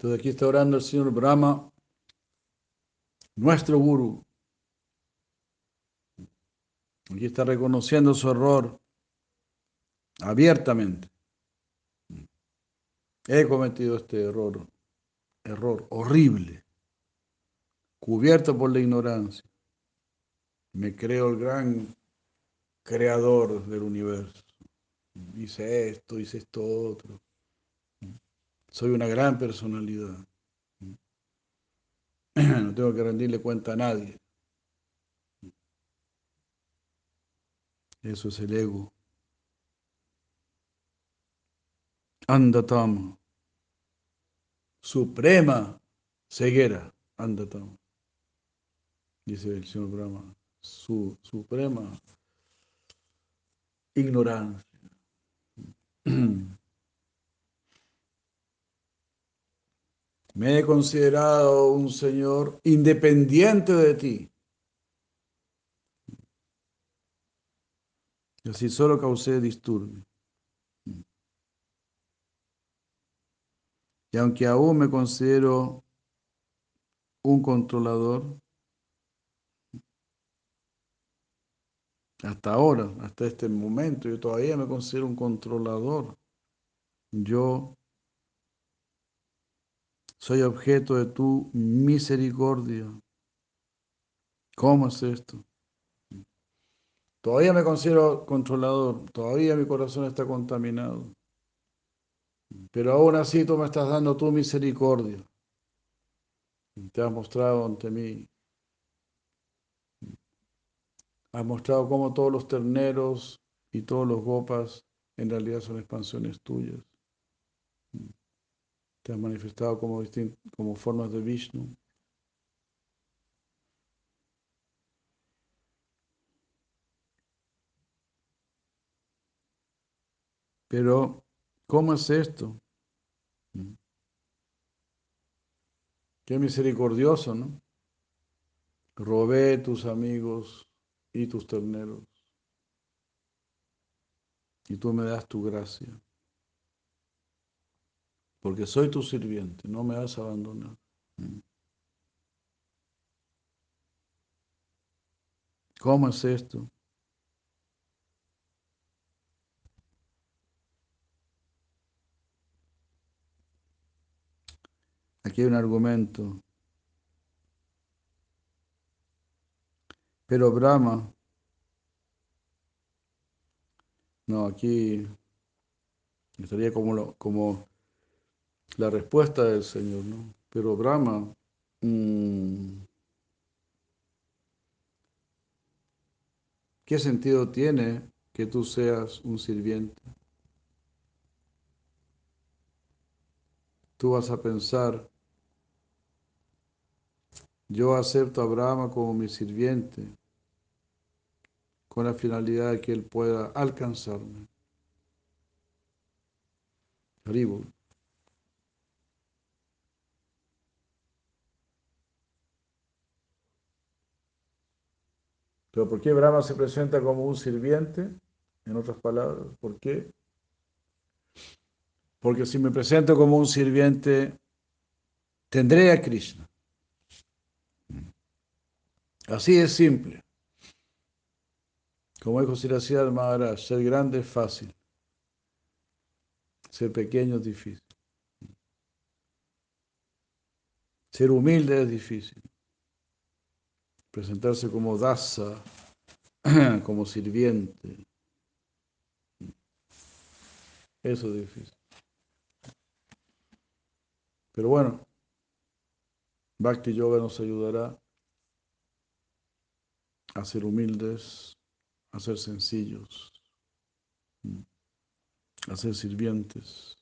Entonces aquí está orando el señor Brahma, nuestro guru. Aquí está reconociendo su error abiertamente. He cometido este error, error horrible, cubierto por la ignorancia. Me creo el gran creador del universo. Hice esto, hice esto otro. Soy una gran personalidad. No tengo que rendirle cuenta a nadie. Eso es el ego. Andatam. Suprema ceguera. Andatam. Dice el señor Brahma. Su suprema ignorancia. Me he considerado un Señor independiente de ti. Y así solo causé disturbio. Y aunque aún me considero un controlador, hasta ahora, hasta este momento, yo todavía me considero un controlador. Yo soy objeto de tu misericordia. ¿Cómo es esto? Todavía me considero controlador, todavía mi corazón está contaminado. Pero aún así tú me estás dando tu misericordia. Te has mostrado ante mí. Has mostrado cómo todos los terneros y todos los gopas en realidad son expansiones tuyas te has manifestado como, como formas de Vishnu. Pero, ¿cómo es esto? Qué misericordioso, ¿no? Robé tus amigos y tus terneros. Y tú me das tu gracia porque soy tu sirviente, no me vas a abandonar. Mm. ¿Cómo es esto? Aquí hay un argumento. Pero Brahma, no, aquí estaría como, como la respuesta del Señor, ¿no? Pero Brahma, mm, ¿qué sentido tiene que tú seas un sirviente? Tú vas a pensar, yo acepto a Brahma como mi sirviente con la finalidad de que él pueda alcanzarme. Pero ¿por qué Brahma se presenta como un sirviente? En otras palabras, ¿por qué? Porque si me presento como un sirviente, tendré a Krishna. Así es simple. Como dijo Siracía Maharaj, ser grande es fácil. Ser pequeño es difícil. Ser humilde es difícil presentarse como dasa, como sirviente. Eso es difícil. Pero bueno, Bhakti Yoga nos ayudará a ser humildes, a ser sencillos, a ser sirvientes.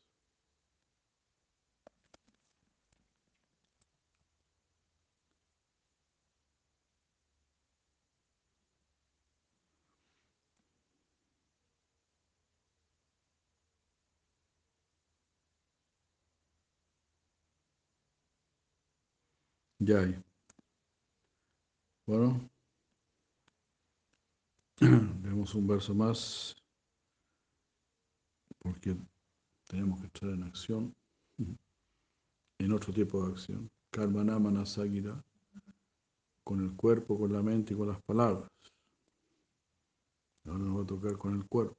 Ya hay. Bueno, vemos un verso más, porque tenemos que estar en acción, en otro tipo de acción. Karmana Manasagira, con el cuerpo, con la mente y con las palabras. Ahora nos va a tocar con el cuerpo.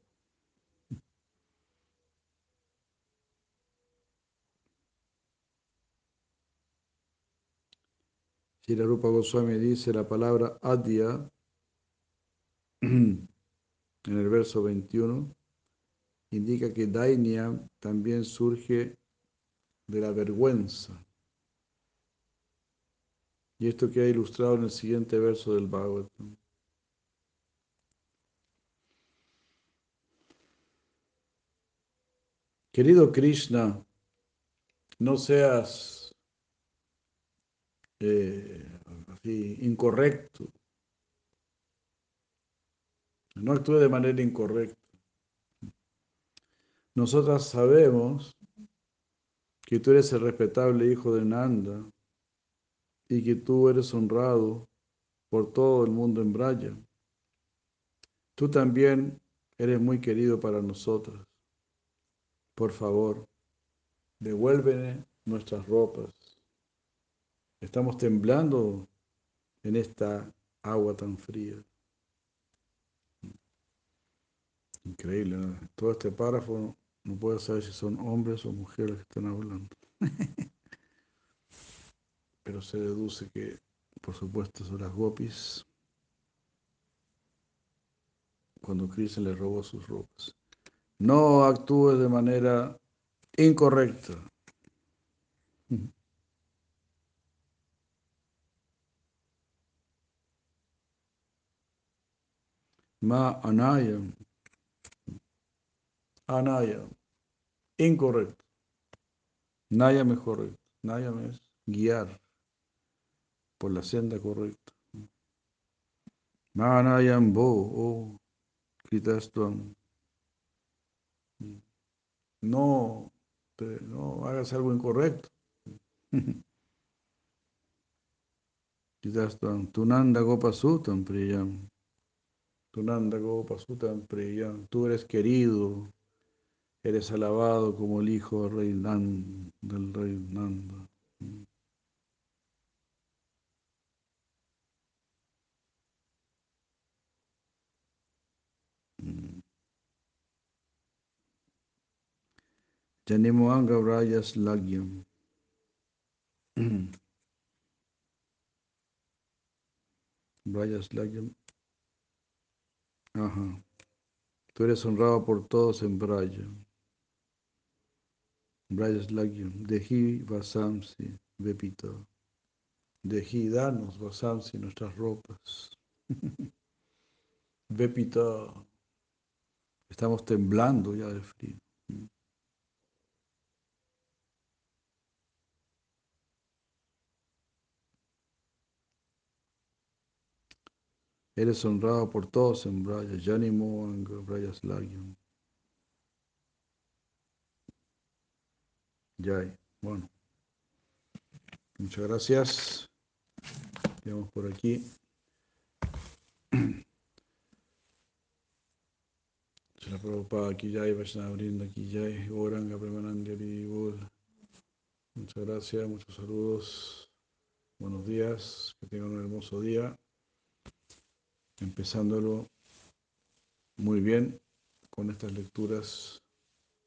Tira Rupa Goswami dice la palabra Adya en el verso 21 indica que Dainya también surge de la vergüenza. Y esto queda ilustrado en el siguiente verso del Bhagavatam. Querido Krishna, no seas eh, así, incorrecto. No actúe de manera incorrecta. Nosotras sabemos que tú eres el respetable hijo de Nanda y que tú eres honrado por todo el mundo en Braya. Tú también eres muy querido para nosotras. Por favor, devuélveme nuestras ropas. Estamos temblando en esta agua tan fría. Increíble, ¿no? todo este párrafo no puedo saber si son hombres o mujeres que están hablando. Pero se deduce que, por supuesto, son las gopis cuando Krishna le robó sus ropas. No actúes de manera incorrecta. Ma anayam. Anayam. Incorrecto. Nayam es. Nayam es guiar por la senda correcta. Ma anayam bo. Oh, Kritastuam. No, no hagas algo incorrecto. Kritastuam. Tunanda gopasutam priyam. Tunanda gopasutam priyam. Tú eres querido Eres alabado como el hijo del rey, Nanda, del rey Nanda. Janimoanga Vrayas Lagyam. Vrayas Lagyam. Ajá. Tú eres honrado por todos en Braya. Brajaslagyam, Deji Vasamsi Vepita. Deji, danos Vasamsi nuestras ropas. Vepita. Estamos temblando ya de frío. Eres honrado por todos en Braya, Yanimo Braya Slagyam. Yay. Bueno. Muchas gracias. Vamos por aquí. Se la preocupa aquí Yay, vayan abriendo aquí Yay, Oranga, Premanandi, Muchas gracias, muchos saludos. Buenos días, que tengan un hermoso día. Empezándolo muy bien con estas lecturas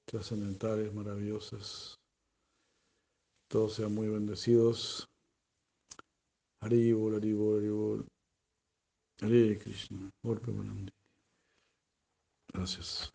trascendentales, maravillosas. Todos sean muy bendecidos. Haribol, Haribol, Haribol. Hare Krishna. Gracias.